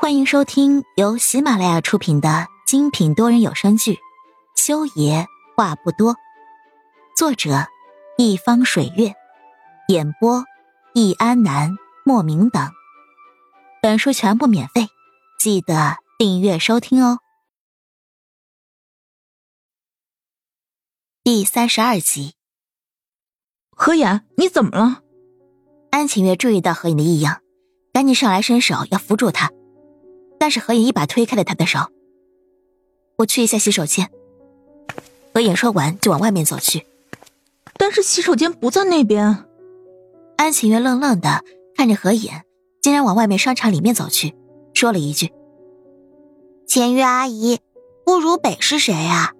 欢迎收听由喜马拉雅出品的精品多人有声剧《修爷话不多》，作者一方水月，演播易安南、莫名等。本书全部免费，记得订阅收听哦。第三十二集，何言，你怎么了？安晴月注意到何影的异样，赶紧上来伸手要扶住他。但是何影一把推开了他的手。我去一下洗手间。何影说完就往外面走去。但是洗手间不在那边。安晴月愣愣的看着何影，竟然往外面商场里面走去，说了一句：“浅月阿姨，顾如北是谁啊？”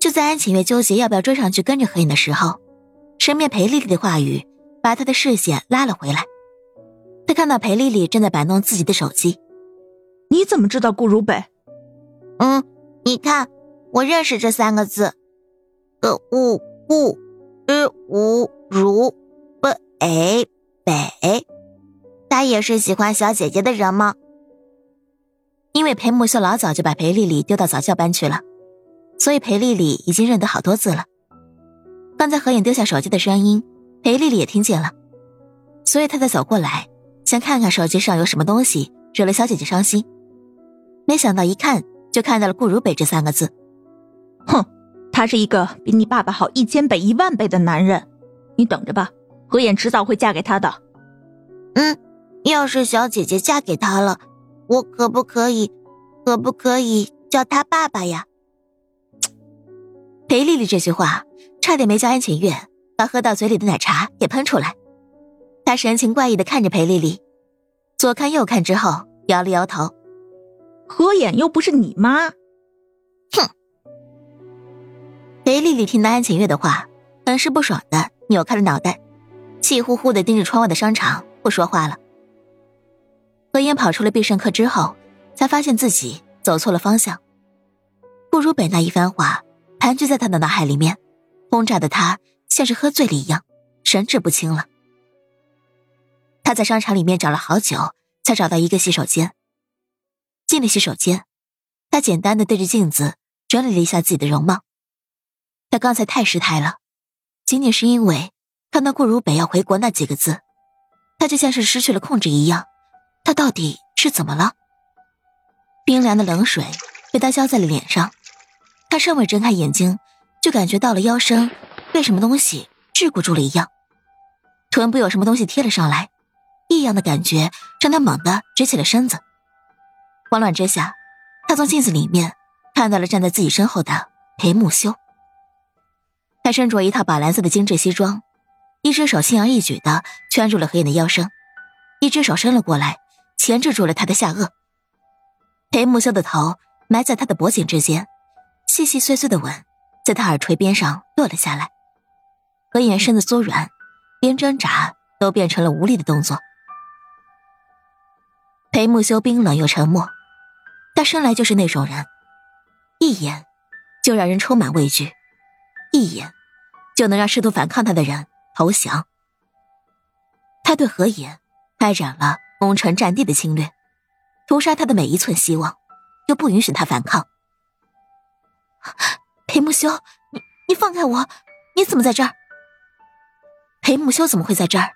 就在安晴月纠结要不要追上去跟着何影的时候，身边裴丽丽的话语把她的视线拉了回来。他看到裴丽丽正在摆弄自己的手机，你怎么知道顾如北？嗯，你看，我认识这三个字，呃，顾顾日无如不诶北，他也是喜欢小姐姐的人吗？因为裴木秀老早就把裴丽丽丢到早教班去了，所以裴丽丽已经认得好多字了。刚才何影丢下手机的声音，裴丽丽也听见了，所以她才走过来。想看看手机上有什么东西惹了小姐姐伤心，没想到一看就看到了顾如北这三个字。哼，他是一个比你爸爸好一千倍一万倍的男人，你等着吧，何眼迟早会嫁给他的。嗯，要是小姐姐嫁给他了，我可不可以，可不可以叫他爸爸呀？裴丽丽这句话差点没叫安浅月把喝到嘴里的奶茶也喷出来。她神情怪异的看着裴丽丽，左看右看之后摇了摇头。何眼又不是你妈，哼！裴丽丽听到安晴月的话，很是不爽的扭开了脑袋，气呼呼的盯着窗外的商场，不说话了。何言跑出了必胜客之后，才发现自己走错了方向。顾如北那一番话盘踞在他的脑海里面，轰炸的他像是喝醉了一样，神志不清了。他在商场里面找了好久，才找到一个洗手间。进了洗手间，他简单的对着镜子整理了一下自己的容貌。他刚才太失态了，仅仅是因为看到顾如北要回国那几个字，他就像是失去了控制一样。他到底是怎么了？冰凉的冷水被他浇在了脸上，他尚未睁开眼睛，就感觉到了腰身被什么东西桎梏住了一样，臀部有什么东西贴了上来。异样的感觉让他猛地直起了身子，慌乱之下，他从镜子里面看到了站在自己身后的裴木修。他身着一套宝蓝色的精致西装，一只手轻而易举的圈住了何影的腰身，一只手伸了过来，钳制住了他的下颚。裴木修的头埋在他的脖颈之间，细细碎碎的吻在他耳垂边上落了下来。何影身子缩软，连挣扎都变成了无力的动作。裴木修冰冷又沉默，他生来就是那种人，一眼就让人充满畏惧，一眼就能让试图反抗他的人投降。他对何野开展了攻城占地的侵略，屠杀他的每一寸希望，又不允许他反抗。裴木修，你你放开我！你怎么在这儿？裴木修怎么会在这儿？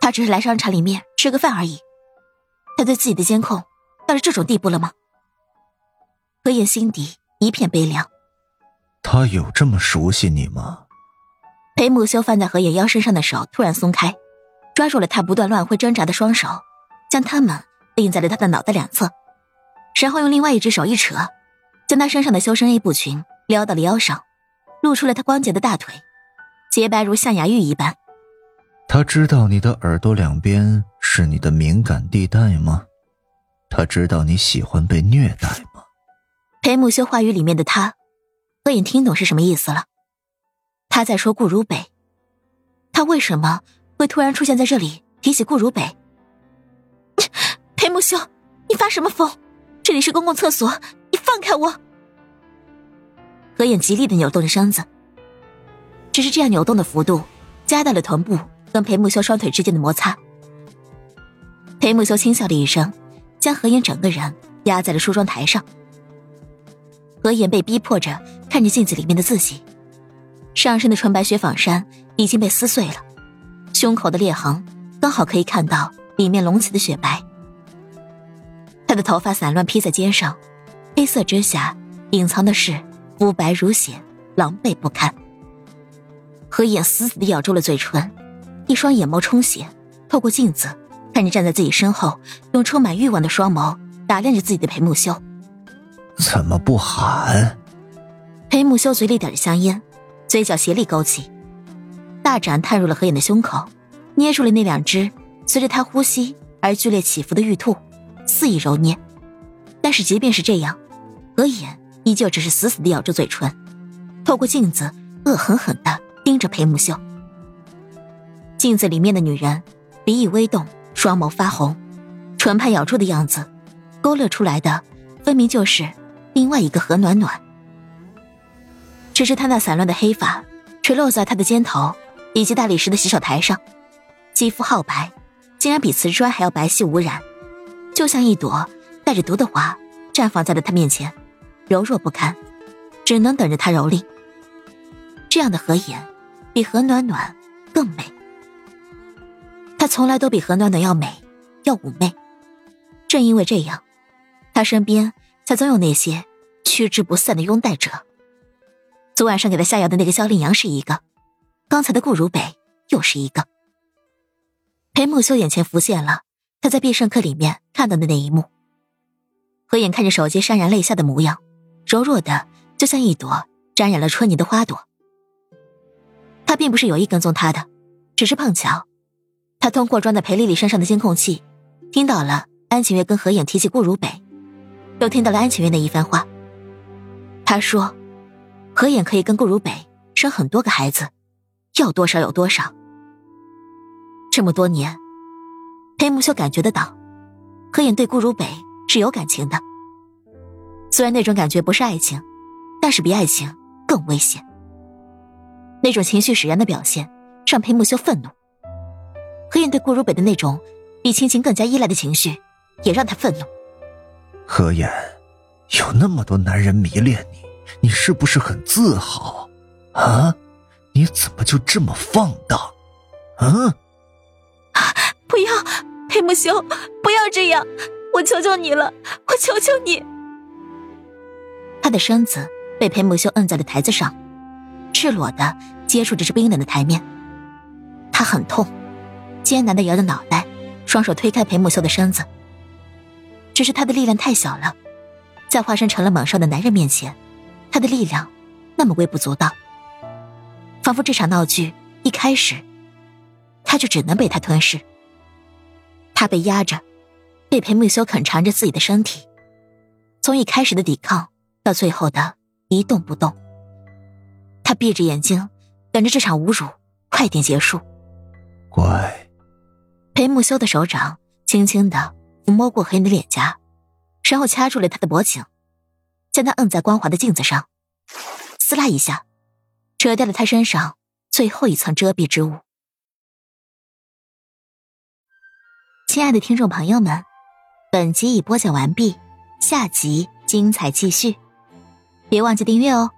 他只是来商场里面吃个饭而已。他对自己的监控到了这种地步了吗？何言心底一片悲凉。他有这么熟悉你吗？裴木修放在何野腰身上的手突然松开，抓住了他不断乱挥挣扎的双手，将他们钉在了他的脑袋两侧，然后用另外一只手一扯，将他身上的修身 A 布裙撩到了腰上，露出了他光洁的大腿，洁白如象牙玉一般。他知道你的耳朵两边。是你的敏感地带吗？他知道你喜欢被虐待吗？裴木修话语里面的他，何影听懂是什么意思了。他在说顾如北，他为什么会突然出现在这里提起顾如北？裴木修，你发什么疯？这里是公共厕所，你放开我！何影极力的扭动着身子，只是这样扭动的幅度，加大了臀部跟裴木修双腿之间的摩擦。裴木修轻笑了一声，将何妍整个人压在了梳妆台上。何妍被逼迫着看着镜子里面的自己，上身的纯白雪纺衫已经被撕碎了，胸口的裂痕刚好可以看到里面隆起的雪白。她的头发散乱披在肩上，黑色之下隐藏的是肤白如雪，狼狈不堪。何妍死死的咬住了嘴唇，一双眼眸充血，透过镜子看着站在自己身后用充满欲望的双眸打量着自己的裴木修。怎么不喊？裴木修嘴里点着香烟，嘴角斜力勾起，大掌探入了何妍的胸口，捏住了那两只随着他呼吸而剧烈起伏的玉兔，肆意揉捏。但是即便是这样，何妍依旧只是死死的咬住嘴唇，透过镜子恶狠狠的盯着裴木修。镜子里面的女人鼻翼微动，双眸发红，唇畔咬住的样子，勾勒出来的分明就是。另外一个何暖暖，只是她那散乱的黑发垂落在她的肩头，以及大理石的洗手台上，肌肤皓白，竟然比瓷砖还要白皙无染，就像一朵带着毒的花绽放在了她面前，柔弱不堪，只能等着他蹂躏。这样的何颜，比何暖暖更美。她从来都比何暖暖要美，要妩媚。正因为这样，他身边。才总有那些趋之不散的拥戴者。昨晚上给他下药的那个萧令阳是一个，刚才的顾如北又是一个。裴木修眼前浮现了他在必胜客里面看到的那一幕。何眼看着手机潸然泪下的模样，柔弱的就像一朵沾染了春泥的花朵。他并不是有意跟踪他的，只是碰巧，他通过装在裴丽丽身上的监控器，听到了安晴月跟何眼提起顾如北。又听到了安晴月的一番话。他说：“何眼可以跟顾如北生很多个孩子，要多少有多少。”这么多年，裴木修感觉得到，何眼对顾如北是有感情的。虽然那种感觉不是爱情，但是比爱情更危险。那种情绪使然的表现让裴木修愤怒。何眼对顾如北的那种比亲情更加依赖的情绪，也让他愤怒。何言，有那么多男人迷恋你，你是不是很自豪？啊，你怎么就这么放荡？啊！不要，裴木修，不要这样，我求求你了，我求求你。他的身子被裴木修摁在了台子上，赤裸的接触着这冰冷的台面，他很痛，艰难的摇着脑袋，双手推开裴木修的身子。只是他的力量太小了，在化身成了猛兽的男人面前，他的力量那么微不足道，仿佛这场闹剧一开始，他就只能被他吞噬。他被压着，被裴木修啃缠着自己的身体，从一开始的抵抗到最后的一动不动。他闭着眼睛，等着这场侮辱快点结束。乖。裴木修的手掌轻轻的。抚摸过何妍的脸颊，然后掐住了他的脖颈，将他摁在光滑的镜子上，撕拉一下，扯掉了他身上最后一层遮蔽之物。亲爱的听众朋友们，本集已播讲完毕，下集精彩继续，别忘记订阅哦。